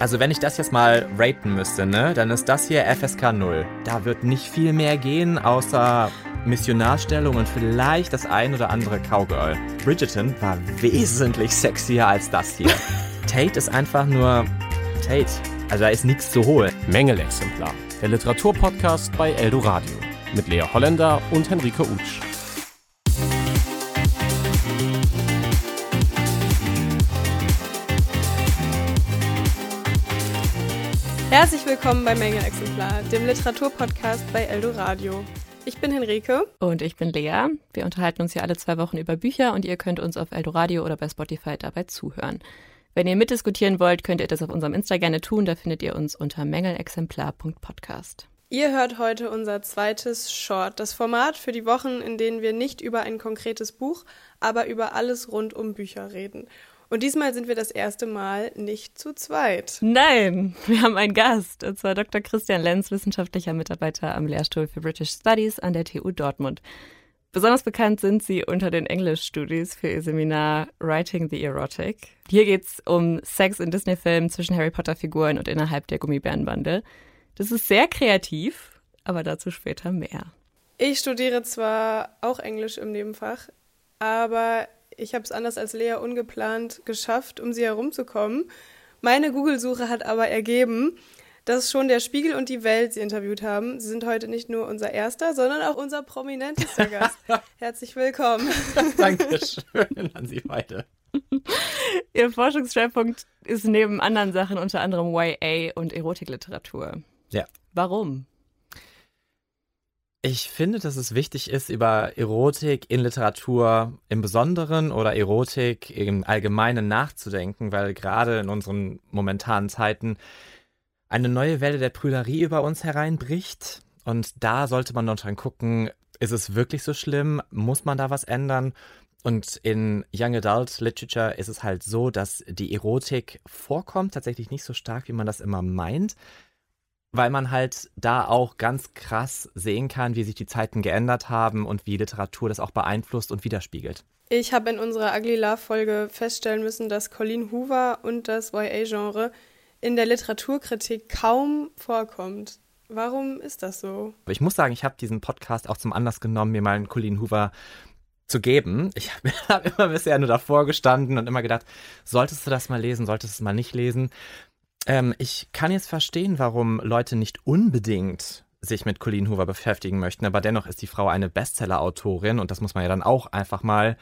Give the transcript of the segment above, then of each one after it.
Also wenn ich das jetzt mal raten müsste, ne, dann ist das hier FSK 0. Da wird nicht viel mehr gehen, außer Missionarstellung und vielleicht das ein oder andere Cowgirl. Bridgerton war wesentlich sexier als das hier. Tate ist einfach nur Tate. Also da ist nichts zu holen. Mängelexemplar. Der Literaturpodcast bei Eldoradio. Mit Lea Holländer und Henrike Utsch. Herzlich willkommen bei Mängelexemplar, dem Literaturpodcast bei Eldoradio. Ich bin Henrike. Und ich bin Lea. Wir unterhalten uns hier alle zwei Wochen über Bücher und ihr könnt uns auf Eldoradio oder bei Spotify dabei zuhören. Wenn ihr mitdiskutieren wollt, könnt ihr das auf unserem Insta gerne tun. Da findet ihr uns unter mängelexemplar.podcast. Ihr hört heute unser zweites Short, das Format für die Wochen, in denen wir nicht über ein konkretes Buch, aber über alles rund um Bücher reden. Und diesmal sind wir das erste Mal nicht zu zweit. Nein, wir haben einen Gast, und zwar Dr. Christian Lenz, wissenschaftlicher Mitarbeiter am Lehrstuhl für British Studies an der TU Dortmund. Besonders bekannt sind sie unter den Englisch-Studis für ihr Seminar Writing the Erotic. Hier geht es um Sex in Disney-Filmen zwischen Harry Potter-Figuren und innerhalb der Gummibärenbande. Das ist sehr kreativ, aber dazu später mehr. Ich studiere zwar auch Englisch im Nebenfach, aber ich habe es anders als Lea ungeplant geschafft, um sie herumzukommen. Meine Google-Suche hat aber ergeben, dass schon der Spiegel und die Welt sie interviewt haben. Sie sind heute nicht nur unser erster, sondern auch unser prominentester Gast. Herzlich willkommen. Dankeschön an Sie beide. Ihr Forschungsschwerpunkt ist neben anderen Sachen unter anderem YA und Erotikliteratur. Ja. Warum? Ich finde, dass es wichtig ist, über Erotik in Literatur im Besonderen oder Erotik im Allgemeinen nachzudenken, weil gerade in unseren momentanen Zeiten eine neue Welle der Prüderie über uns hereinbricht. Und da sollte man noch dran gucken, ist es wirklich so schlimm? Muss man da was ändern? Und in Young Adult Literature ist es halt so, dass die Erotik vorkommt, tatsächlich nicht so stark, wie man das immer meint weil man halt da auch ganz krass sehen kann, wie sich die Zeiten geändert haben und wie Literatur das auch beeinflusst und widerspiegelt. Ich habe in unserer Ugly Love Folge feststellen müssen, dass Colleen Hoover und das YA-Genre in der Literaturkritik kaum vorkommt. Warum ist das so? Ich muss sagen, ich habe diesen Podcast auch zum Anlass genommen, mir mal einen Colleen Hoover zu geben. Ich habe immer bisher nur davor gestanden und immer gedacht, solltest du das mal lesen, solltest du es mal nicht lesen. Ähm, ich kann jetzt verstehen, warum Leute nicht unbedingt sich mit Colleen Hoover beschäftigen möchten, aber dennoch ist die Frau eine Bestseller-Autorin und das muss man ja dann auch einfach mal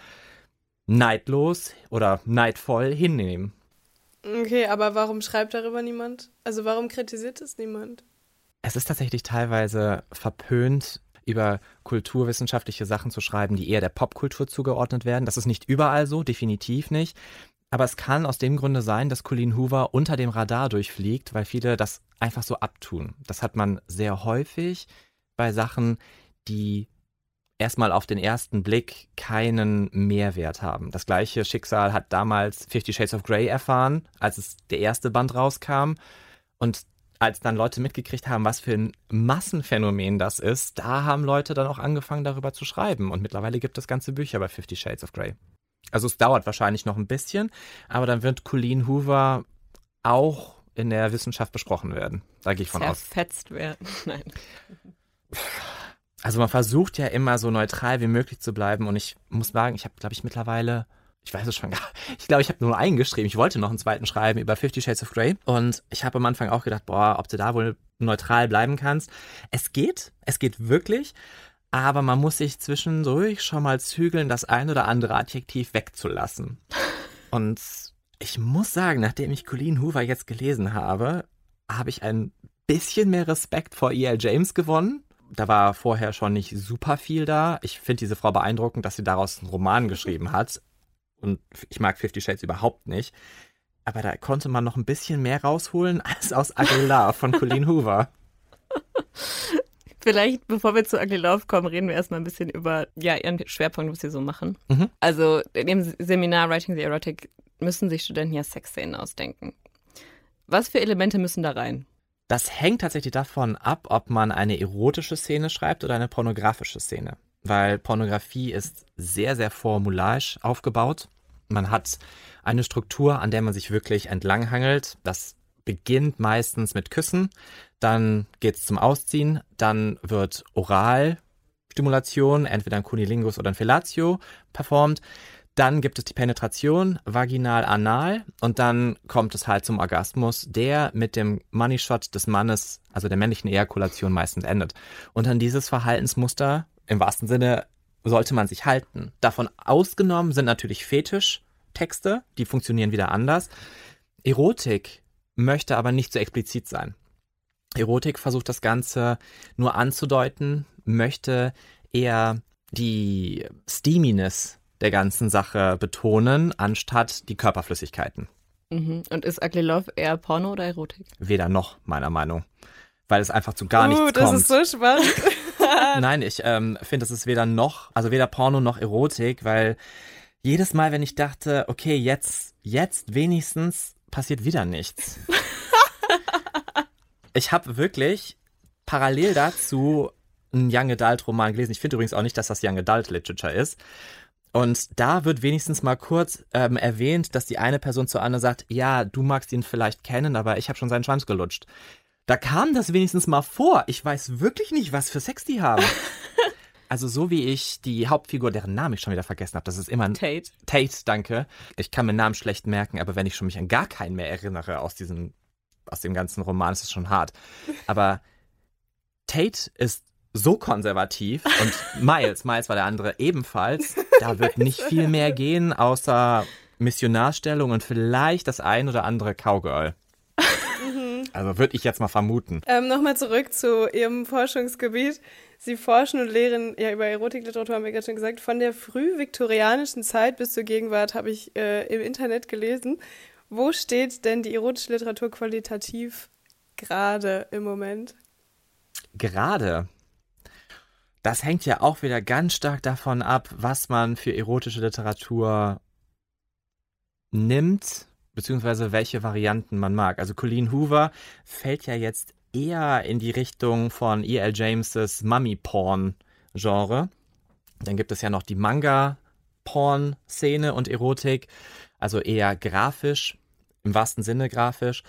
neidlos oder neidvoll hinnehmen. Okay, aber warum schreibt darüber niemand? Also warum kritisiert es niemand? Es ist tatsächlich teilweise verpönt, über kulturwissenschaftliche Sachen zu schreiben, die eher der Popkultur zugeordnet werden. Das ist nicht überall so, definitiv nicht. Aber es kann aus dem Grunde sein, dass Colleen Hoover unter dem Radar durchfliegt, weil viele das einfach so abtun. Das hat man sehr häufig bei Sachen, die erstmal auf den ersten Blick keinen Mehrwert haben. Das gleiche Schicksal hat damals Fifty Shades of Grey erfahren, als es der erste Band rauskam. Und als dann Leute mitgekriegt haben, was für ein Massenphänomen das ist, da haben Leute dann auch angefangen, darüber zu schreiben. Und mittlerweile gibt es ganze Bücher bei Fifty Shades of Grey. Also es dauert wahrscheinlich noch ein bisschen, aber dann wird Colleen Hoover auch in der Wissenschaft besprochen werden. Da gehe ich von aus. Zerfetzt werden. Nein. Also man versucht ja immer so neutral wie möglich zu bleiben und ich muss sagen, ich habe, glaube ich, mittlerweile ich weiß es schon gar Ich glaube, ich habe nur einen geschrieben. Ich wollte noch einen zweiten schreiben über Fifty Shades of Grey. Und ich habe am Anfang auch gedacht, boah, ob du da wohl neutral bleiben kannst. Es geht, es geht wirklich aber man muss sich zwischendurch schon mal zügeln, das ein oder andere Adjektiv wegzulassen. Und ich muss sagen, nachdem ich Colleen Hoover jetzt gelesen habe, habe ich ein bisschen mehr Respekt vor E.L. James gewonnen. Da war vorher schon nicht super viel da. Ich finde diese Frau beeindruckend, dass sie daraus einen Roman geschrieben hat. Und ich mag Fifty Shades überhaupt nicht. Aber da konnte man noch ein bisschen mehr rausholen als aus Aguilar von Colleen Hoover. Vielleicht, bevor wir zu Ugly Love kommen, reden wir erstmal ein bisschen über ja, ihren Schwerpunkt, was sie so machen. Mhm. Also in dem Seminar Writing the Erotic müssen sich Studenten ja Sexszenen ausdenken. Was für Elemente müssen da rein? Das hängt tatsächlich davon ab, ob man eine erotische Szene schreibt oder eine pornografische Szene. Weil Pornografie ist sehr, sehr formularisch aufgebaut. Man hat eine Struktur, an der man sich wirklich entlanghangelt. Das beginnt meistens mit Küssen, dann geht's zum Ausziehen, dann wird Oralstimulation, entweder ein Cunilingus oder ein Fellatio performt. Dann gibt es die Penetration vaginal-anal und dann kommt es halt zum Orgasmus, der mit dem Money Shot des Mannes, also der männlichen Ejakulation meistens endet. Und an dieses Verhaltensmuster im wahrsten Sinne sollte man sich halten. Davon ausgenommen sind natürlich Fetischtexte, die funktionieren wieder anders. Erotik möchte aber nicht so explizit sein. Erotik versucht das Ganze nur anzudeuten, möchte eher die Steaminess der ganzen Sache betonen, anstatt die Körperflüssigkeiten. Mhm. Und ist Ugly Love eher Porno oder Erotik? Weder noch, meiner Meinung. Weil es einfach zu gar uh, nichts das kommt. ist so spannend. Nein, ich ähm, finde, es ist weder noch, also weder Porno noch Erotik, weil jedes Mal, wenn ich dachte, okay, jetzt, jetzt wenigstens passiert wieder nichts. ich habe wirklich parallel dazu einen Young Adult Roman gelesen. Ich finde übrigens auch nicht, dass das Young Adult Literature ist. Und da wird wenigstens mal kurz ähm, erwähnt, dass die eine Person zur anderen sagt, ja, du magst ihn vielleicht kennen, aber ich habe schon seinen Schwanz gelutscht. Da kam das wenigstens mal vor. Ich weiß wirklich nicht, was für Sex die haben. also so wie ich die Hauptfigur, deren Namen ich schon wieder vergessen habe, das ist immer ein Tate. Tate, danke. Ich kann mir Namen schlecht merken, aber wenn ich schon mich an gar keinen mehr erinnere aus diesem, aus dem ganzen Roman, ist es schon hart. Aber Tate ist so konservativ und Miles, Miles war der andere ebenfalls. Da wird nicht viel mehr gehen, außer Missionarstellung und vielleicht das ein oder andere Cowgirl. Also würde ich jetzt mal vermuten. Ähm, Nochmal zurück zu Ihrem Forschungsgebiet. Sie forschen und lehren ja über Erotikliteratur, haben wir gerade schon gesagt, von der frühviktorianischen Zeit bis zur Gegenwart habe ich äh, im Internet gelesen. Wo steht denn die erotische Literatur qualitativ gerade im Moment? Gerade. Das hängt ja auch wieder ganz stark davon ab, was man für erotische Literatur nimmt, beziehungsweise welche Varianten man mag. Also Colleen Hoover fällt ja jetzt eher in die Richtung von E.L. Jameses Mummy-Porn-Genre. Dann gibt es ja noch die Manga-Porn-Szene und Erotik, also eher grafisch, im wahrsten Sinne grafisch.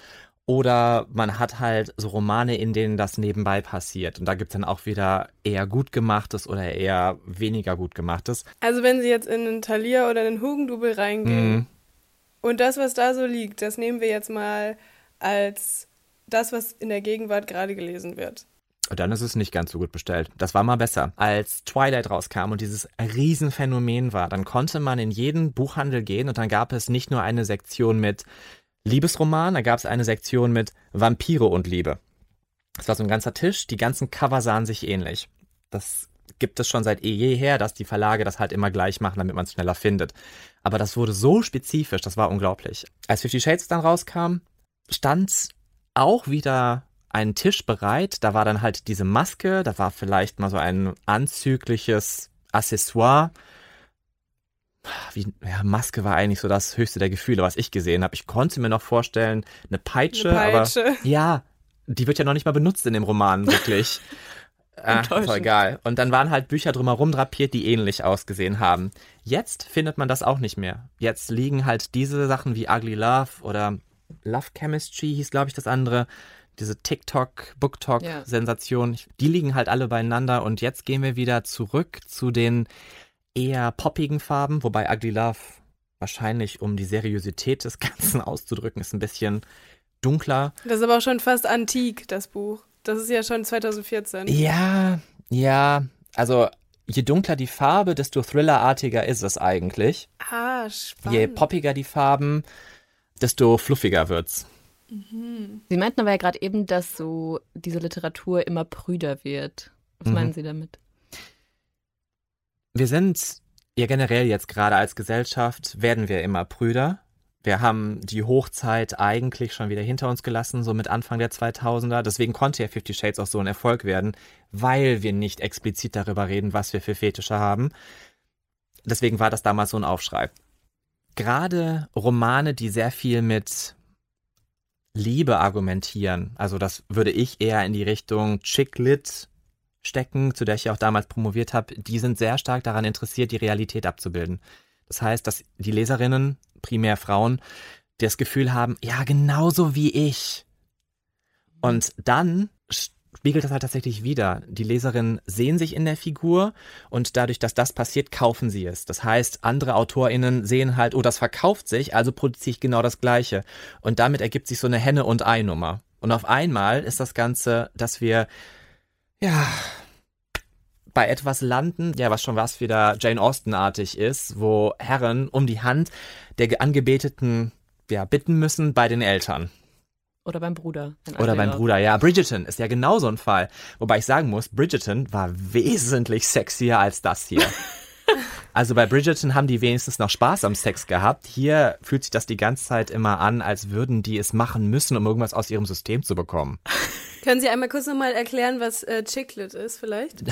Oder man hat halt so Romane, in denen das nebenbei passiert. Und da gibt es dann auch wieder eher gut gemachtes oder eher weniger gut gemachtes. Also wenn Sie jetzt in einen Thalia oder einen Hugendubel reingehen Mhm. Und das, was da so liegt, das nehmen wir jetzt mal als das, was in der Gegenwart gerade gelesen wird. Dann ist es nicht ganz so gut bestellt. Das war mal besser. Als Twilight rauskam und dieses Riesenphänomen war, dann konnte man in jeden Buchhandel gehen und dann gab es nicht nur eine Sektion mit Liebesroman, da gab es eine Sektion mit Vampire und Liebe. Es war so ein ganzer Tisch, die ganzen Cover sahen sich ähnlich. Das gibt es schon seit eh jeher, dass die Verlage das halt immer gleich machen, damit man es schneller findet. Aber das wurde so spezifisch, das war unglaublich. Als Fifty Shades dann rauskam, stand auch wieder ein Tisch bereit. Da war dann halt diese Maske, da war vielleicht mal so ein anzügliches Accessoire. Wie, ja, Maske war eigentlich so das höchste der Gefühle, was ich gesehen habe. Ich konnte mir noch vorstellen, eine Peitsche, Eine Peitsche. aber ja, die wird ja noch nicht mal benutzt in dem Roman, wirklich. Ah, Enttäuschend. egal. Und dann waren halt Bücher drumherum drapiert, die ähnlich ausgesehen haben. Jetzt findet man das auch nicht mehr. Jetzt liegen halt diese Sachen wie Ugly Love oder Love Chemistry hieß, glaube ich, das andere. Diese TikTok, BookTok-Sensation, die liegen halt alle beieinander. Und jetzt gehen wir wieder zurück zu den eher poppigen Farben, wobei Ugly Love wahrscheinlich, um die Seriosität des Ganzen auszudrücken, ist ein bisschen dunkler. Das ist aber auch schon fast antik, das Buch. Das ist ja schon 2014. Ja, ja, also je dunkler die Farbe, desto thrillerartiger ist es eigentlich. Ah, spannend. Je poppiger die Farben, desto fluffiger wird's. Sie meinten aber ja gerade eben, dass so diese Literatur immer prüder wird. Was Mhm. meinen Sie damit? Wir sind ja generell jetzt gerade als Gesellschaft, werden wir immer prüder. Wir haben die Hochzeit eigentlich schon wieder hinter uns gelassen, so mit Anfang der 2000er. Deswegen konnte ja Fifty Shades auch so ein Erfolg werden, weil wir nicht explizit darüber reden, was wir für Fetische haben. Deswegen war das damals so ein Aufschrei. Gerade Romane, die sehr viel mit Liebe argumentieren, also das würde ich eher in die Richtung Chick-Lit stecken, zu der ich ja auch damals promoviert habe, die sind sehr stark daran interessiert, die Realität abzubilden. Das heißt, dass die Leserinnen, primär Frauen, das Gefühl haben, ja, genauso wie ich Und dann spiegelt das halt tatsächlich wieder. Die Leserinnen sehen sich in der Figur und dadurch, dass das passiert, kaufen sie es. Das heißt, andere AutorInnen sehen halt, oh, das verkauft sich, also produziere ich genau das Gleiche. Und damit ergibt sich so eine Henne- und Ei-Nummer. Und auf einmal ist das Ganze, dass wir, ja, bei etwas landen, ja, was schon was wieder Jane Austen-artig ist, wo Herren um die Hand der Angebeteten ja, bitten müssen bei den Eltern. Oder beim Bruder. Oder beim Bruder, ja. Bridgerton ist ja genauso ein Fall. Wobei ich sagen muss, Bridgerton war wesentlich sexier als das hier. also bei Bridgerton haben die wenigstens noch Spaß am Sex gehabt. Hier fühlt sich das die ganze Zeit immer an, als würden die es machen müssen, um irgendwas aus ihrem System zu bekommen. Können Sie einmal kurz nochmal erklären, was äh, Chicklit ist vielleicht?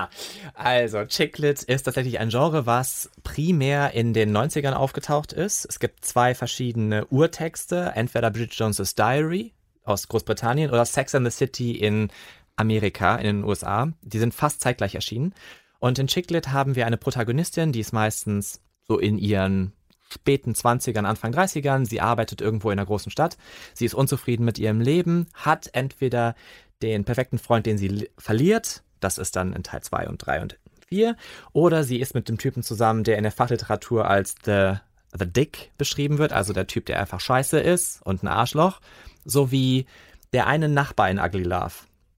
also Chicklit ist tatsächlich ein Genre, was primär in den 90ern aufgetaucht ist. Es gibt zwei verschiedene Urtexte, entweder Bridget Jones' Diary aus Großbritannien oder Sex and the City in Amerika, in den USA. Die sind fast zeitgleich erschienen. Und in Chicklit haben wir eine Protagonistin, die ist meistens so in ihren späten 20ern, Anfang 30ern. Sie arbeitet irgendwo in einer großen Stadt. Sie ist unzufrieden mit ihrem Leben, hat entweder den perfekten Freund, den sie verliert. Das ist dann in Teil 2 und 3 und 4. Oder sie ist mit dem Typen zusammen, der in der Fachliteratur als The, the Dick beschrieben wird. Also der Typ, der einfach scheiße ist und ein Arschloch. Sowie der eine Nachbar in Ugly Love.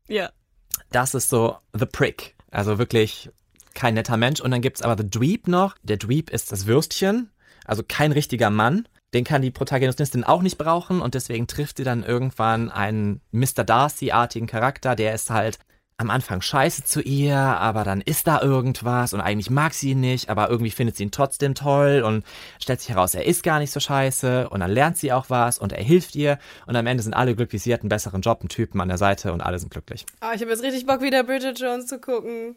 Ja. Das ist so The Prick. Also wirklich kein netter Mensch. Und dann gibt es aber The Dweeb noch. Der Dweeb ist das Würstchen also kein richtiger Mann. Den kann die Protagonistin auch nicht brauchen und deswegen trifft sie dann irgendwann einen Mr. Darcy-artigen Charakter, der ist halt am Anfang scheiße zu ihr, aber dann ist da irgendwas und eigentlich mag sie ihn nicht, aber irgendwie findet sie ihn trotzdem toll und stellt sich heraus, er ist gar nicht so scheiße und dann lernt sie auch was und er hilft ihr und am Ende sind alle glücklich, sie hat einen besseren Job, einen Typen an der Seite und alle sind glücklich. Ah, ich habe jetzt richtig Bock, wieder Bridget Jones zu gucken.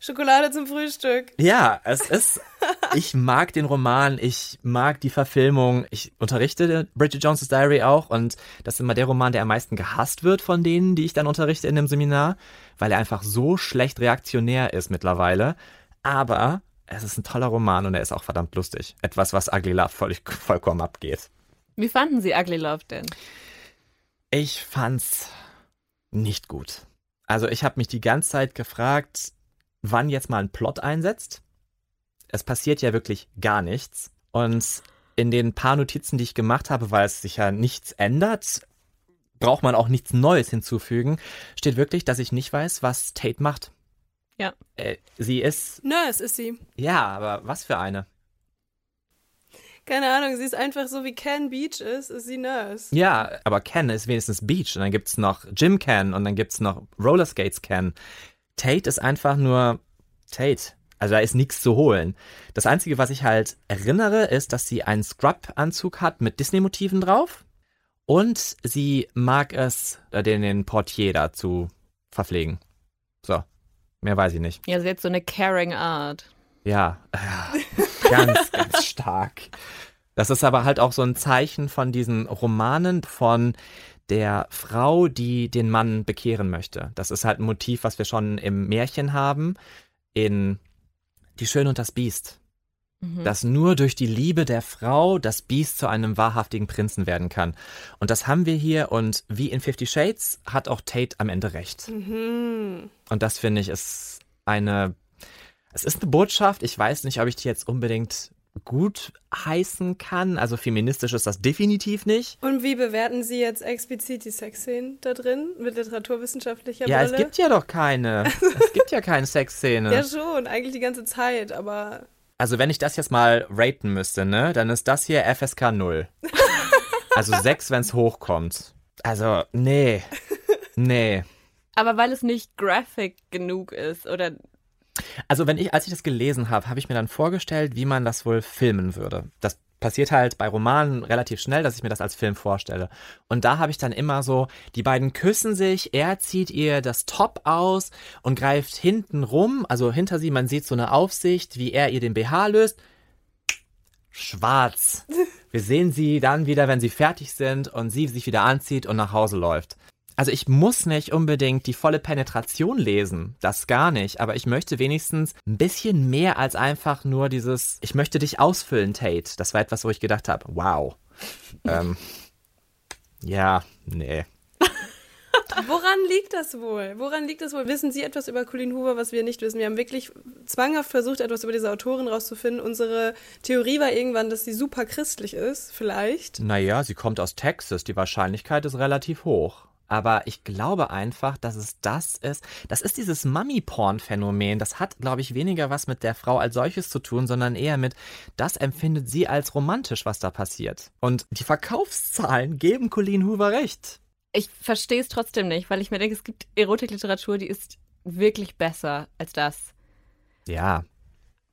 Schokolade zum Frühstück. Ja, es ist. Ich mag den Roman, ich mag die Verfilmung. Ich unterrichte Bridget Jones' Diary auch und das ist immer der Roman, der am meisten gehasst wird von denen, die ich dann unterrichte in dem Seminar, weil er einfach so schlecht reaktionär ist mittlerweile. Aber es ist ein toller Roman und er ist auch verdammt lustig. Etwas, was Ugly Love voll, vollkommen abgeht. Wie fanden Sie Ugly Love denn? Ich fand's nicht gut. Also ich habe mich die ganze Zeit gefragt, wann jetzt mal ein Plot einsetzt. Es passiert ja wirklich gar nichts. Und in den paar Notizen, die ich gemacht habe, weil es sich ja nichts ändert, braucht man auch nichts Neues hinzufügen, steht wirklich, dass ich nicht weiß, was Tate macht. Ja. Äh, sie ist. Nurse ist sie. Ja, aber was für eine? Keine Ahnung, sie ist einfach so wie Ken Beach ist, ist sie Nurse. Ja, aber Ken ist wenigstens Beach und dann gibt's noch Jim Ken und dann gibt's noch Rollerskates Ken. Tate ist einfach nur Tate. Also da ist nichts zu holen. Das Einzige, was ich halt erinnere, ist, dass sie einen Scrub-Anzug hat mit Disney-Motiven drauf. Und sie mag es, äh, den, den Portier da zu verpflegen. So, mehr weiß ich nicht. Ja, sie hat so eine caring Art. Ja, ganz, ganz stark. Das ist aber halt auch so ein Zeichen von diesen Romanen von der Frau, die den Mann bekehren möchte. Das ist halt ein Motiv, was wir schon im Märchen haben, in Die Schöne und das Biest. Mhm. Dass nur durch die Liebe der Frau das Biest zu einem wahrhaftigen Prinzen werden kann. Und das haben wir hier und wie in Fifty Shades hat auch Tate am Ende recht. Mhm. Und das finde ich ist eine, es ist eine Botschaft. Ich weiß nicht, ob ich die jetzt unbedingt gut heißen kann. Also feministisch ist das definitiv nicht. Und wie bewerten Sie jetzt explizit die Sexszenen da drin mit literaturwissenschaftlicher ja, Brille? Ja, es gibt ja doch keine. es gibt ja keine Sexszene. Ja schon, eigentlich die ganze Zeit, aber... Also wenn ich das jetzt mal raten müsste, ne, dann ist das hier FSK 0. also 6, wenn es hochkommt. Also, nee. Nee. Aber weil es nicht graphic genug ist oder also wenn ich, als ich das gelesen habe, habe ich mir dann vorgestellt, wie man das wohl filmen würde. Das passiert halt bei Romanen relativ schnell, dass ich mir das als Film vorstelle. Und da habe ich dann immer so, die beiden küssen sich, er zieht ihr das Top aus und greift hinten rum, also hinter sie, man sieht so eine Aufsicht, wie er ihr den BH löst. Schwarz. Wir sehen sie dann wieder, wenn sie fertig sind und sie sich wieder anzieht und nach Hause läuft. Also ich muss nicht unbedingt die volle Penetration lesen, das gar nicht, aber ich möchte wenigstens ein bisschen mehr als einfach nur dieses, ich möchte dich ausfüllen, Tate. Das war etwas, wo ich gedacht habe, wow. ähm, ja, nee. Woran liegt das wohl? Woran liegt das wohl? Wissen Sie etwas über Colleen Hoover, was wir nicht wissen? Wir haben wirklich zwanghaft versucht, etwas über diese Autorin rauszufinden. Unsere Theorie war irgendwann, dass sie super christlich ist, vielleicht. Naja, sie kommt aus Texas. Die Wahrscheinlichkeit ist relativ hoch. Aber ich glaube einfach, dass es das ist. Das ist dieses Mummy-Porn-Phänomen. Das hat, glaube ich, weniger was mit der Frau als solches zu tun, sondern eher mit, das empfindet sie als romantisch, was da passiert. Und die Verkaufszahlen geben Colleen Hoover recht. Ich verstehe es trotzdem nicht, weil ich mir denke, es gibt Erotikliteratur, die ist wirklich besser als das. Ja.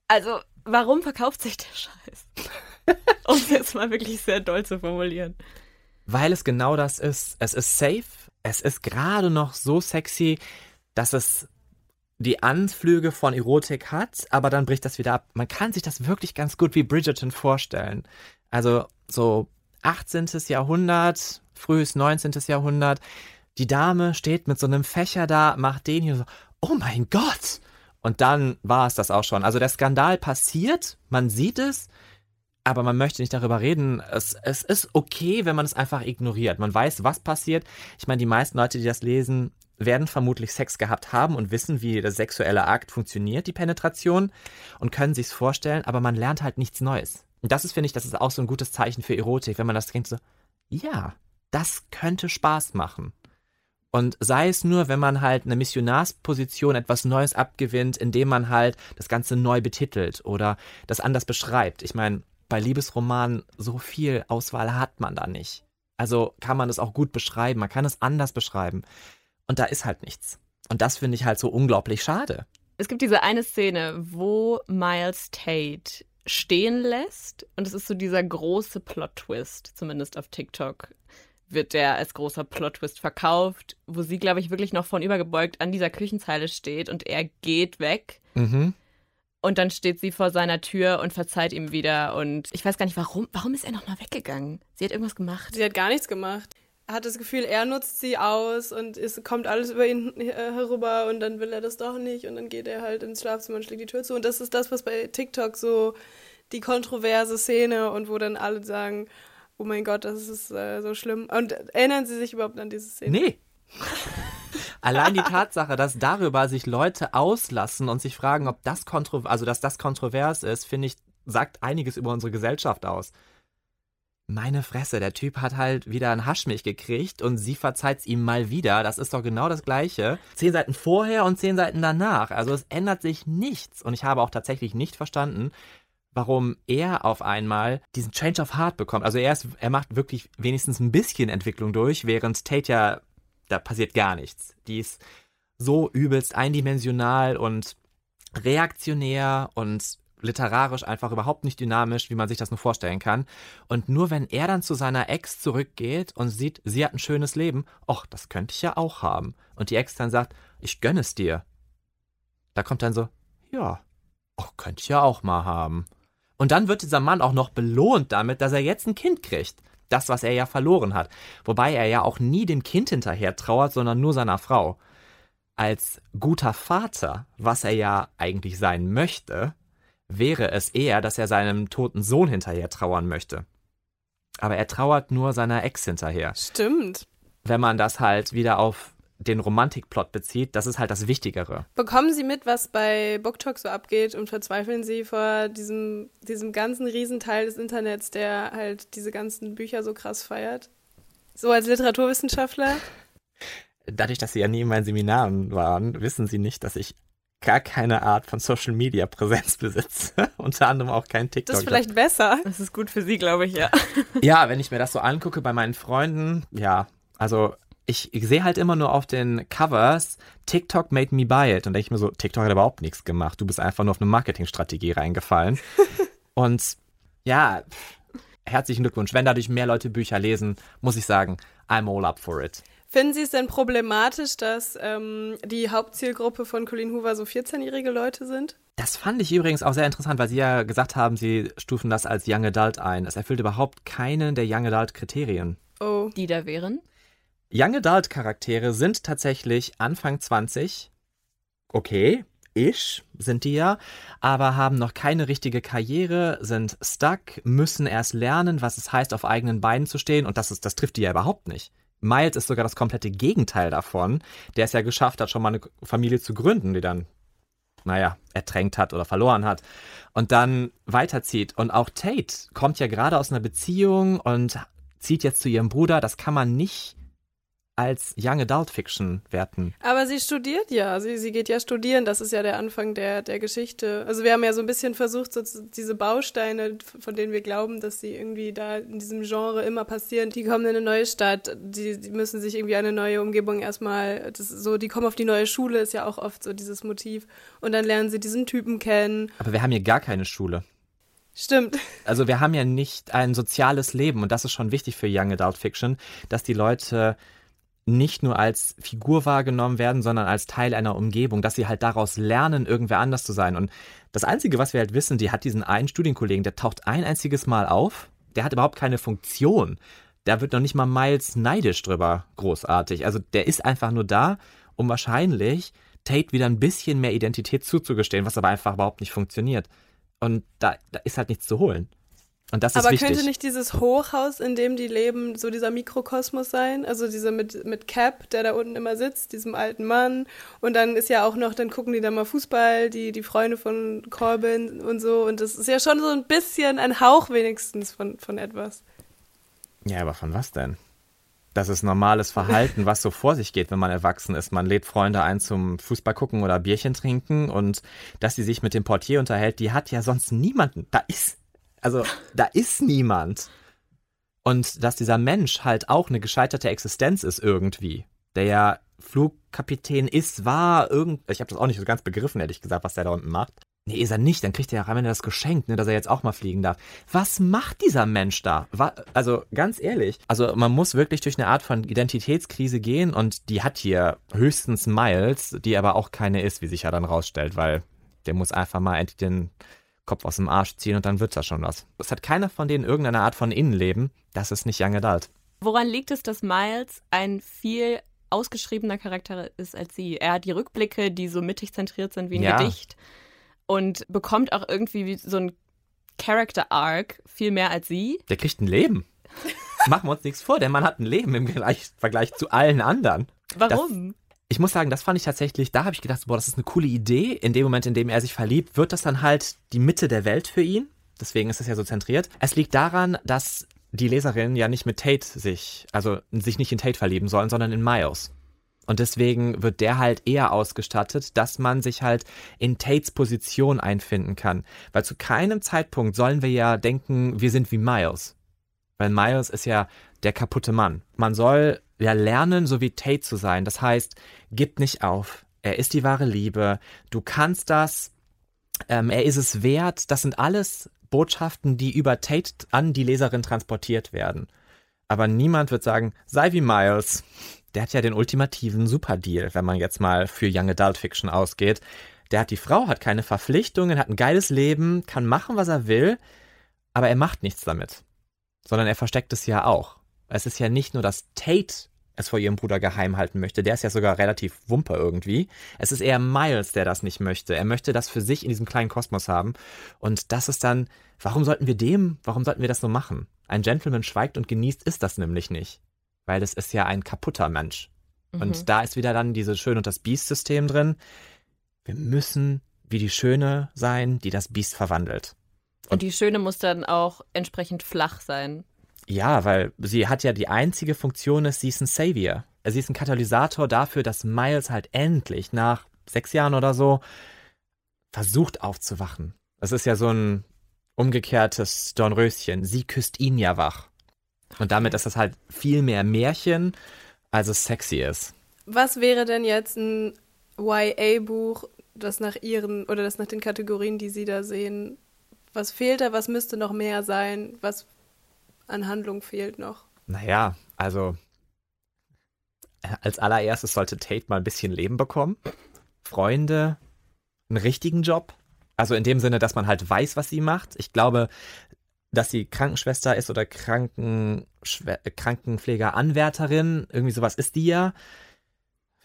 Also, warum verkauft sich der Scheiß? um es jetzt mal wirklich sehr doll zu formulieren. Weil es genau das ist. Es ist safe, es ist gerade noch so sexy, dass es die Anflüge von Erotik hat, aber dann bricht das wieder ab. Man kann sich das wirklich ganz gut wie Bridgerton vorstellen. Also so 18. Jahrhundert, frühes 19. Jahrhundert. Die Dame steht mit so einem Fächer da, macht den hier so, oh mein Gott! Und dann war es das auch schon. Also der Skandal passiert, man sieht es, aber man möchte nicht darüber reden. Es, es ist okay, wenn man es einfach ignoriert. Man weiß, was passiert. Ich meine, die meisten Leute, die das lesen, werden vermutlich Sex gehabt haben und wissen, wie der sexuelle Akt funktioniert, die Penetration, und können sich's vorstellen, aber man lernt halt nichts Neues. Und das ist, finde ich, das ist auch so ein gutes Zeichen für Erotik, wenn man das denkt so, ja, das könnte Spaß machen. Und sei es nur, wenn man halt eine Missionarsposition etwas Neues abgewinnt, indem man halt das Ganze neu betitelt oder das anders beschreibt. Ich meine, bei Liebesromanen so viel Auswahl hat man da nicht. Also kann man es auch gut beschreiben, man kann es anders beschreiben. Und da ist halt nichts. Und das finde ich halt so unglaublich schade. Es gibt diese eine Szene, wo Miles Tate stehen lässt und es ist so dieser große Plot-Twist, zumindest auf TikTok wird der als großer Plot-Twist verkauft, wo sie, glaube ich, wirklich noch von übergebeugt an dieser Küchenzeile steht und er geht weg. Mhm. Und dann steht sie vor seiner Tür und verzeiht ihm wieder. Und ich weiß gar nicht, warum. Warum ist er nochmal weggegangen? Sie hat irgendwas gemacht. Sie hat gar nichts gemacht. Er hat das Gefühl, er nutzt sie aus und es kommt alles über ihn herüber und dann will er das doch nicht und dann geht er halt ins Schlafzimmer und schlägt die Tür zu. Und das ist das, was bei TikTok so die kontroverse Szene und wo dann alle sagen, oh mein Gott, das ist äh, so schlimm. Und erinnern Sie sich überhaupt an diese Szene? Nee. Allein die Tatsache, dass darüber sich Leute auslassen und sich fragen, ob das kontro also dass das kontrovers ist, finde ich, sagt einiges über unsere Gesellschaft aus. Meine Fresse, der Typ hat halt wieder ein Haschmilch gekriegt und sie verzeiht's ihm mal wieder. Das ist doch genau das Gleiche. Zehn Seiten vorher und zehn Seiten danach. Also es ändert sich nichts. Und ich habe auch tatsächlich nicht verstanden, warum er auf einmal diesen Change of Heart bekommt. Also er, ist, er macht wirklich wenigstens ein bisschen Entwicklung durch, während Tate ja, da passiert gar nichts. Die ist so übelst eindimensional und reaktionär und literarisch einfach überhaupt nicht dynamisch, wie man sich das nur vorstellen kann. Und nur wenn er dann zu seiner Ex zurückgeht und sieht, sie hat ein schönes Leben, ach, das könnte ich ja auch haben. Und die Ex dann sagt, ich gönne es dir. Da kommt dann so, ja, ach, könnte ich ja auch mal haben. Und dann wird dieser Mann auch noch belohnt damit, dass er jetzt ein Kind kriegt. Das, was er ja verloren hat. Wobei er ja auch nie dem Kind hinterher trauert, sondern nur seiner Frau. Als guter Vater, was er ja eigentlich sein möchte, wäre es eher, dass er seinem toten Sohn hinterher trauern möchte. Aber er trauert nur seiner Ex hinterher. Stimmt. Wenn man das halt wieder auf den Romantikplot bezieht, das ist halt das Wichtigere. Bekommen Sie mit, was bei BookTok so abgeht und verzweifeln Sie vor diesem, diesem ganzen Riesenteil des Internets, der halt diese ganzen Bücher so krass feiert? So als Literaturwissenschaftler? Dadurch, dass Sie ja nie in meinen Seminaren waren, wissen Sie nicht, dass ich gar keine Art von Social Media Präsenz besitze. Unter anderem auch kein TikTok. Das ist vielleicht besser. Das ist gut für Sie, glaube ich, ja. ja, wenn ich mir das so angucke bei meinen Freunden, ja, also ich, ich sehe halt immer nur auf den Covers, TikTok made me buy it. Und denke ich mir so, TikTok hat überhaupt nichts gemacht. Du bist einfach nur auf eine Marketingstrategie reingefallen. und ja, herzlichen Glückwunsch. Wenn dadurch mehr Leute Bücher lesen, muss ich sagen, I'm all up for it. Finden Sie es denn problematisch, dass ähm, die Hauptzielgruppe von Colleen Hoover so 14-jährige Leute sind? Das fand ich übrigens auch sehr interessant, weil Sie ja gesagt haben, Sie stufen das als Young Adult ein. Es erfüllt überhaupt keinen der Young Adult Kriterien. Oh. Die da wären? Young Adult Charaktere sind tatsächlich Anfang 20. Okay, ish sind die ja, aber haben noch keine richtige Karriere, sind stuck, müssen erst lernen, was es heißt, auf eigenen Beinen zu stehen und das, ist, das trifft die ja überhaupt nicht Miles ist sogar das komplette Gegenteil davon, der es ja geschafft hat, schon mal eine Familie zu gründen, die dann, naja, ertränkt hat oder verloren hat und dann weiterzieht. Und auch Tate kommt ja gerade aus einer Beziehung und zieht jetzt zu ihrem Bruder. Das kann man nicht als Young Adult Fiction werten. Aber sie studiert ja, sie, sie geht ja studieren, das ist ja der Anfang der, der Geschichte. Also wir haben ja so ein bisschen versucht, so diese Bausteine, von denen wir glauben, dass sie irgendwie da in diesem Genre immer passieren, die kommen in eine neue Stadt, die, die müssen sich irgendwie eine neue Umgebung erstmal, das so, die kommen auf die neue Schule, ist ja auch oft so dieses Motiv. Und dann lernen sie diesen Typen kennen. Aber wir haben hier gar keine Schule. Stimmt. Also wir haben ja nicht ein soziales Leben und das ist schon wichtig für Young Adult Fiction, dass die Leute nicht nur als Figur wahrgenommen werden, sondern als Teil einer Umgebung, dass sie halt daraus lernen, irgendwer anders zu sein. Und das Einzige, was wir halt wissen, die hat diesen einen Studienkollegen, der taucht ein einziges Mal auf, der hat überhaupt keine Funktion. Da wird noch nicht mal Miles neidisch drüber, großartig. Also der ist einfach nur da, um wahrscheinlich Tate wieder ein bisschen mehr Identität zuzugestehen, was aber einfach überhaupt nicht funktioniert. Und da, da ist halt nichts zu holen. Und das ist Aber wichtig. könnte nicht dieses Hochhaus, in dem die leben, so dieser Mikrokosmos sein? Also diese mit, mit Cap, der da unten immer sitzt, diesem alten Mann. Und dann ist ja auch noch, dann gucken die da mal Fußball, die, die Freunde von Corbin und so. Und das ist ja schon so ein bisschen ein Hauch wenigstens von, von etwas. Ja, aber von was denn? Das ist normales Verhalten, was so vor sich geht, wenn man erwachsen ist. Man lädt Freunde ein zum Fußball gucken oder Bierchen trinken und dass sie sich mit dem Portier unterhält, die hat ja sonst niemanden. Da ist also da ist niemand. Und dass dieser Mensch halt auch eine gescheiterte Existenz ist irgendwie. Der ja Flugkapitän ist, war irgend. Ich habe das auch nicht so ganz begriffen, ehrlich gesagt, was der da unten macht. Nee, ist er nicht. Dann kriegt er ja am Ende das Geschenk, ne, dass er jetzt auch mal fliegen darf. Was macht dieser Mensch da? Also ganz ehrlich. Also man muss wirklich durch eine Art von Identitätskrise gehen und die hat hier höchstens Miles, die aber auch keine ist, wie sich ja dann rausstellt, weil der muss einfach mal endlich den Kopf aus dem Arsch ziehen und dann wird das schon was. Es hat keiner von denen irgendeine Art von Innenleben. Das ist nicht Young Adult. Woran liegt es, dass Miles ein viel ausgeschriebener Charakter ist als sie? Er hat die Rückblicke, die so mittig zentriert sind wie ein ja. Gedicht und bekommt auch irgendwie so ein Character Arc viel mehr als sie. Der kriegt ein Leben. Machen wir uns nichts vor, der Mann hat ein Leben im Vergleich zu allen anderen. Warum? Das, ich muss sagen, das fand ich tatsächlich, da habe ich gedacht, boah, das ist eine coole Idee. In dem Moment, in dem er sich verliebt, wird das dann halt die Mitte der Welt für ihn. Deswegen ist das ja so zentriert. Es liegt daran, dass die Leserinnen ja nicht mit Tate sich, also sich nicht in Tate verlieben sollen, sondern in Miles. Und deswegen wird der halt eher ausgestattet, dass man sich halt in Tates Position einfinden kann. Weil zu keinem Zeitpunkt sollen wir ja denken, wir sind wie Miles. Weil Miles ist ja der kaputte Mann. Man soll ja lernen, so wie Tate zu sein. Das heißt, gib nicht auf. Er ist die wahre Liebe. Du kannst das. Ähm, er ist es wert. Das sind alles Botschaften, die über Tate an die Leserin transportiert werden. Aber niemand wird sagen, sei wie Miles. Der hat ja den ultimativen Superdeal, wenn man jetzt mal für Young Adult Fiction ausgeht. Der hat die Frau, hat keine Verpflichtungen, hat ein geiles Leben, kann machen, was er will, aber er macht nichts damit. Sondern er versteckt es ja auch. Es ist ja nicht nur, dass Tate es vor ihrem Bruder geheim halten möchte. Der ist ja sogar relativ wumper irgendwie. Es ist eher Miles, der das nicht möchte. Er möchte das für sich in diesem kleinen Kosmos haben. Und das ist dann, warum sollten wir dem, warum sollten wir das so machen? Ein Gentleman schweigt und genießt ist das nämlich nicht. Weil es ist ja ein kaputter Mensch. Mhm. Und da ist wieder dann dieses Schön und das Biest-System drin. Wir müssen wie die Schöne sein, die das Biest verwandelt. Und, und die Schöne muss dann auch entsprechend flach sein. Ja, weil sie hat ja die einzige Funktion ist, sie ist ein Savior. Sie ist ein Katalysator dafür, dass Miles halt endlich nach sechs Jahren oder so versucht aufzuwachen. Es ist ja so ein umgekehrtes Dornröschen. Sie küsst ihn ja wach. Und damit ist das halt viel mehr Märchen, als es sexy ist. Was wäre denn jetzt ein YA-Buch, das nach ihren oder das nach den Kategorien, die Sie da sehen, was fehlt da, was müsste noch mehr sein, was an Handlung fehlt noch? Naja, also als allererstes sollte Tate mal ein bisschen Leben bekommen. Freunde, einen richtigen Job. Also in dem Sinne, dass man halt weiß, was sie macht. Ich glaube, dass sie Krankenschwester ist oder Krankenschw Krankenpflegeranwärterin, irgendwie sowas ist die ja.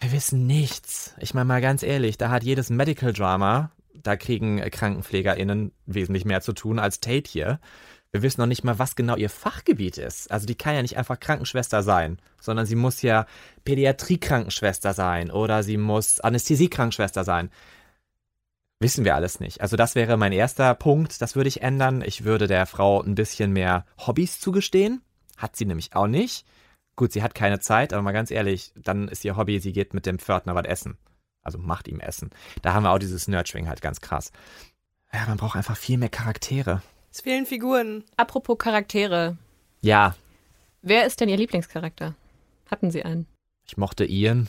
Wir wissen nichts. Ich meine mal ganz ehrlich, da hat jedes Medical Drama, da kriegen KrankenpflegerInnen wesentlich mehr zu tun als Tate hier. Wir wissen noch nicht mal, was genau ihr Fachgebiet ist. Also die kann ja nicht einfach Krankenschwester sein, sondern sie muss ja Pädiatrie-Krankenschwester sein oder sie muss Anästhesie-Krankenschwester sein. Wissen wir alles nicht. Also das wäre mein erster Punkt, das würde ich ändern. Ich würde der Frau ein bisschen mehr Hobbys zugestehen. Hat sie nämlich auch nicht. Gut, sie hat keine Zeit, aber mal ganz ehrlich, dann ist ihr Hobby, sie geht mit dem Pförtner was essen. Also macht ihm Essen. Da haben wir auch dieses Nurturing halt ganz krass. Ja, man braucht einfach viel mehr Charaktere. Es fehlen Figuren. Apropos Charaktere. Ja, Wer ist denn Ihr Lieblingscharakter? Hatten Sie einen? ich mochte Ian,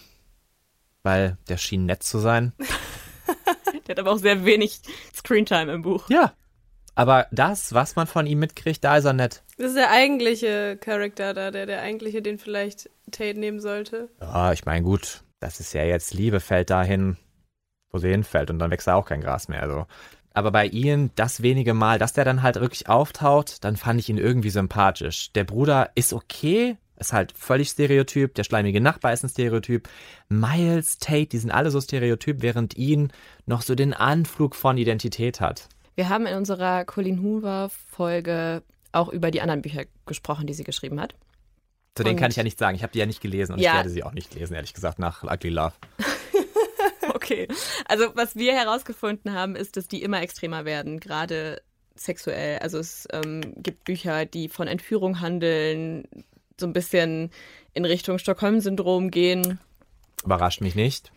weil der schien nett zu sein. Der hat aber auch sehr wenig Screentime im Buch. Ja. Aber das, was man von ihm mitkriegt, da ist er nett. Das ist der eigentliche Charakter da, der, der eigentliche, den vielleicht Tate nehmen sollte. Ja, ich meine, gut, das ist ja jetzt Liebe fällt dahin, wo sie hinfällt und dann wächst da auch kein Gras mehr. Also. Aber bei Ian, das wenige Mal, dass der dann halt wirklich auftaucht, dann fand ich ihn irgendwie sympathisch. Der Bruder ist okay, ist halt völlig stereotyp, der schleimige Nachbar ist ein Stereotyp. Miles, Tate, die sind alle so stereotyp, während Ian noch so den Anflug von Identität hat. Wir haben in unserer Colleen Hoover-Folge auch über die anderen Bücher gesprochen, die sie geschrieben hat. Zu denen Und- kann ich ja nicht sagen. Ich habe die ja nicht gelesen und Ja. ich werde sie auch nicht lesen, ehrlich gesagt, nach Ugly Love. Okay. Also, was wir herausgefunden haben, ist, dass die immer extremer werden, gerade sexuell. Also, es ähm, gibt Bücher, die von Entführung handeln, so ein bisschen in Richtung Stockholm-Syndrom gehen. Überrascht mich nicht.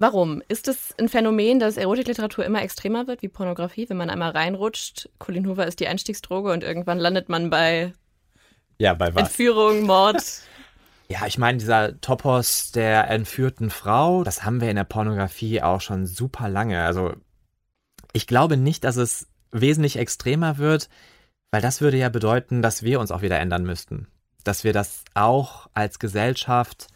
Warum? Ist es ein Phänomen, dass Erotikliteratur immer extremer wird, wie Pornografie? Wenn man einmal reinrutscht, Colin Hoover ist die Einstiegsdroge und irgendwann landet man bei Ja, bei was? Entführung, Mord. Ja, ich meine, dieser Topos der entführten Frau, das haben wir in der Pornografie auch schon super lange. Also ich glaube nicht, dass es wesentlich extremer wird, weil das würde ja bedeuten, dass wir uns auch wieder ändern müssten. Dass wir das auch als Gesellschaft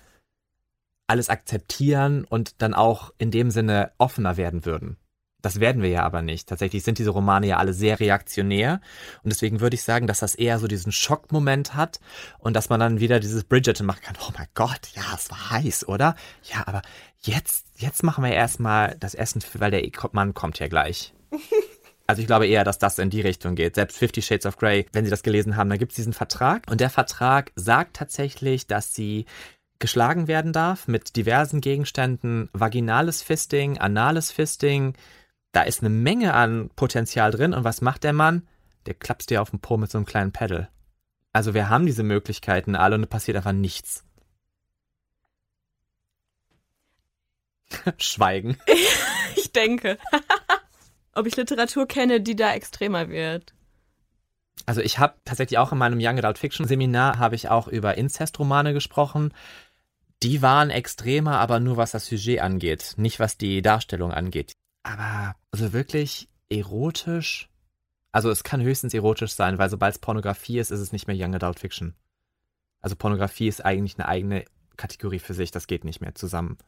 alles akzeptieren und dann auch in dem Sinne offener werden würden. Das werden wir ja aber nicht. Tatsächlich sind diese Romane ja alle sehr reaktionär. Und deswegen würde ich sagen, dass das eher so diesen Schockmoment hat und dass man dann wieder dieses Bridgerton machen kann. Oh mein Gott, ja, es war heiß, oder? Ja, aber jetzt, jetzt machen wir erstmal das Essen, weil der Mann kommt ja gleich. Also ich glaube eher, dass das in die Richtung geht. Selbst Fifty Shades of Grey, wenn Sie das gelesen haben, da gibt es diesen Vertrag. Und der Vertrag sagt tatsächlich, dass sie geschlagen werden darf mit diversen Gegenständen. Vaginales Fisting, anales Fisting. Da ist eine Menge an Potenzial drin. Und was macht der Mann? Der klappst dir auf den Po mit so einem kleinen Pedal. Also wir haben diese Möglichkeiten alle und es passiert einfach nichts. Schweigen. Ich denke. Ob ich Literatur kenne, die da extremer wird. Also ich habe tatsächlich auch in meinem Young Adult Fiction Seminar habe ich auch über Inzestromane gesprochen. Die waren extremer, aber nur was das Sujet angeht, nicht was die Darstellung angeht. Aber also wirklich erotisch. Also es kann höchstens erotisch sein, weil sobald es Pornografie ist, ist es nicht mehr Young Adult Fiction. Also Pornografie ist eigentlich eine eigene Kategorie für sich, das geht nicht mehr zusammen.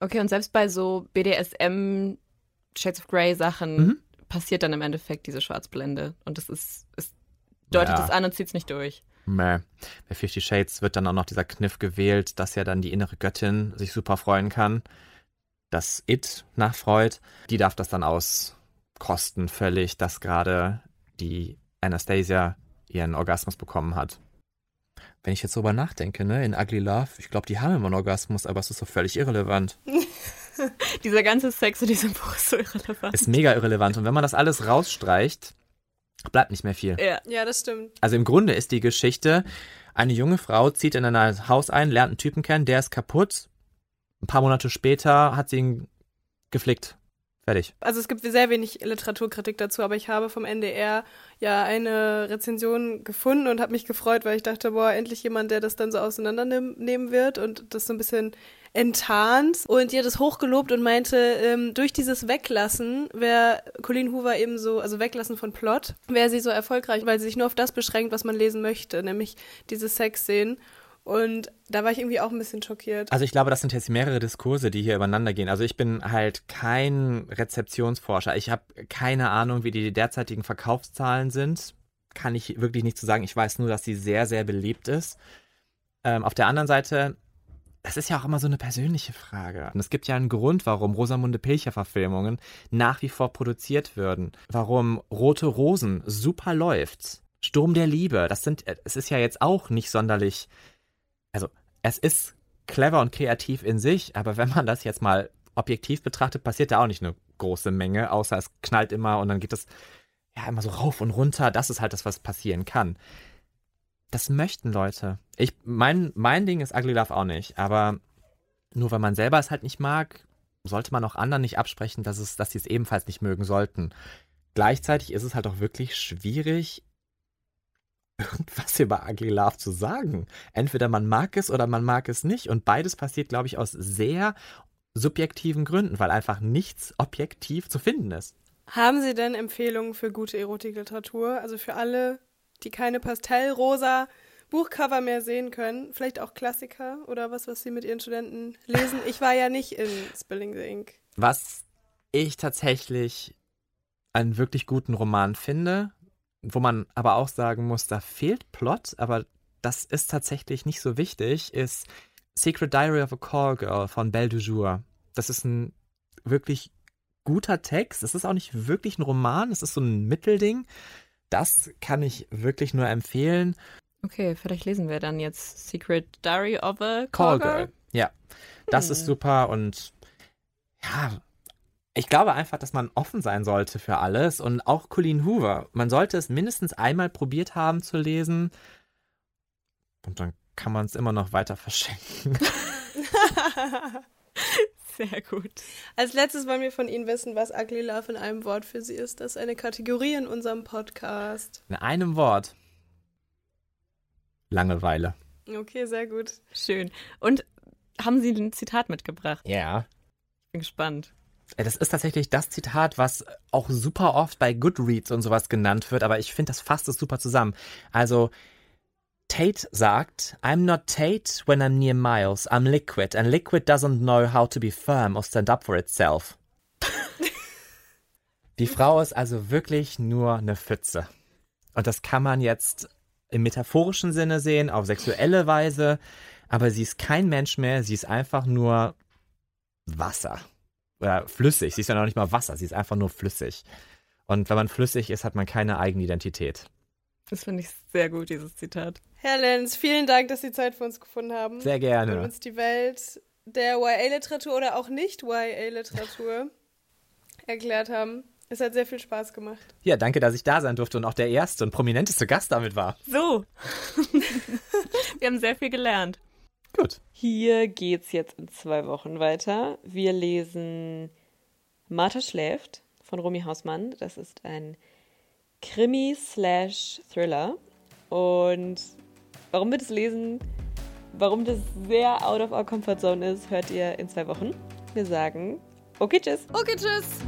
Okay, und selbst bei so BDSM, Shades of Grey Sachen Mhm. passiert dann im Endeffekt diese Schwarzblende. Und das ist, es deutet Ja. es an und zieht es nicht durch. Mäh. Bei Fifty Shades wird dann auch noch dieser Kniff gewählt, dass ja dann die innere Göttin sich super freuen kann. Das It nach Freud, die darf das dann auskosten völlig, dass gerade die Anastasia ihren Orgasmus bekommen hat. Wenn ich jetzt drüber nachdenke, ne, in Ugly Love, ich glaube, die haben immer einen Orgasmus, aber es ist so völlig irrelevant. Dieser ganze Sex in diesem Buch ist so irrelevant. Ist mega irrelevant. Und wenn man das alles rausstreicht, bleibt nicht mehr viel. ja. Ja, das stimmt. Also im Grunde ist die Geschichte, eine junge Frau zieht in ein Haus ein, lernt einen Typen kennen, der ist kaputt. Ein paar Monate später hat sie ihn geflickt. Fertig. Also es gibt sehr wenig Literaturkritik dazu, aber ich habe vom NDR ja eine Rezension gefunden und habe mich gefreut, weil ich dachte, boah, endlich jemand, der das dann so auseinandernehmen wird und das so ein bisschen enttarnt. Und hat es hochgelobt und meinte, ähm, durch dieses Weglassen wäre Colleen Hoover eben so, also Weglassen von Plot, wäre sie so erfolgreich, weil sie sich nur auf das beschränkt, was man lesen möchte, nämlich diese Sexszenen. Und da war ich irgendwie auch ein bisschen schockiert. Also ich glaube, das sind jetzt mehrere Diskurse, die hier übereinander gehen. Also ich bin halt kein Rezeptionsforscher. Ich habe keine Ahnung, wie die derzeitigen Verkaufszahlen sind. Kann ich wirklich nicht zu sagen. Ich weiß nur, dass sie sehr, sehr beliebt ist. Ähm, auf der anderen Seite, das ist ja auch immer so eine persönliche Frage. Und es gibt ja einen Grund, warum Rosamunde Pilcher-Verfilmungen nach wie vor produziert würden. Warum Rote Rosen super läuft. Sturm der Liebe. Das sind, es ist ja jetzt auch nicht sonderlich, also es ist clever und kreativ in sich, aber wenn man das jetzt mal objektiv betrachtet, passiert da auch nicht eine große Menge, außer es knallt immer und dann geht es ja immer so rauf und runter. Das ist halt das, was passieren kann. Das möchten Leute. Ich, mein, mein Ding ist Ugly Love auch nicht, aber nur weil man selber es halt nicht mag, sollte man auch anderen nicht absprechen, dass, es, dass sie es ebenfalls nicht mögen sollten. Gleichzeitig ist es halt auch wirklich schwierig, irgendwas über Ugly Love zu sagen. Entweder man mag es oder man mag es nicht. Und beides passiert, glaube ich, aus sehr subjektiven Gründen, weil einfach nichts objektiv zu finden ist. Haben Sie denn Empfehlungen für gute Erotikliteratur? Also für alle, die keine pastellrosa Buchcover mehr sehen können. Vielleicht auch Klassiker oder was, was Sie mit Ihren Studenten lesen. Ich war ja nicht in Spilling the Ink. Was ich tatsächlich einen wirklich guten Roman finde, wo man aber auch sagen muss, da fehlt Plot, aber das ist tatsächlich nicht so wichtig, ist Secret Diary of a Call Girl von Belle du Jour. Das ist ein wirklich guter Text. Es ist auch nicht wirklich ein Roman, es ist so ein Mittelding. Das kann ich wirklich nur empfehlen. Okay, vielleicht lesen wir dann jetzt Secret Diary of a Call, Call Girl. Ja, das hm. ist super und ja, ich glaube einfach, dass man offen sein sollte für alles und auch Colleen Hoover. Man sollte es mindestens einmal probiert haben zu lesen und dann kann man es immer noch weiter verschenken. Sehr gut. Als letztes wollen wir von Ihnen wissen, was Ugly Love in einem Wort für Sie ist. Das ist eine Kategorie in unserem Podcast. In einem Wort. Langeweile. Okay, sehr gut. Schön. Und haben Sie ein Zitat mitgebracht? Ja. Ich bin gespannt. Äh, das ist tatsächlich das Zitat, was auch super oft bei Goodreads und sowas genannt wird, aber ich finde, das fasst es super zusammen. Also, Tate sagt, I'm not Tate when I'm near Miles. I'm liquid, and liquid doesn't know how to be firm or stand up for itself. Die Frau ist also wirklich nur eine Pfütze. Und das kann man jetzt im metaphorischen Sinne sehen, auf sexuelle Weise, aber sie ist kein Mensch mehr, sie ist einfach nur Wasser. Oder flüssig, sie ist ja noch nicht mal Wasser, sie ist einfach nur flüssig. Und wenn man flüssig ist, hat man keine eigene Identität. Das finde ich sehr gut, dieses Zitat. Herr Lenz, vielen Dank, dass Sie Zeit für uns gefunden haben. Sehr gerne. Und uns die Welt der YA-Literatur oder auch nicht YA-Literatur erklärt haben. Es hat sehr viel Spaß gemacht. Ja, danke, dass ich da sein durfte und auch der erste und prominenteste Gast damit war. So. Wir haben sehr viel gelernt. Gut. Hier geht's jetzt in zwei Wochen weiter. Wir lesen Martha schläft von Romy Hausmann. Das ist ein Krimi-Thriller. Und warum wir das lesen, warum das sehr out of our comfort zone ist, hört ihr in zwei Wochen. Wir sagen, okay, tschüss. Okay, tschüss.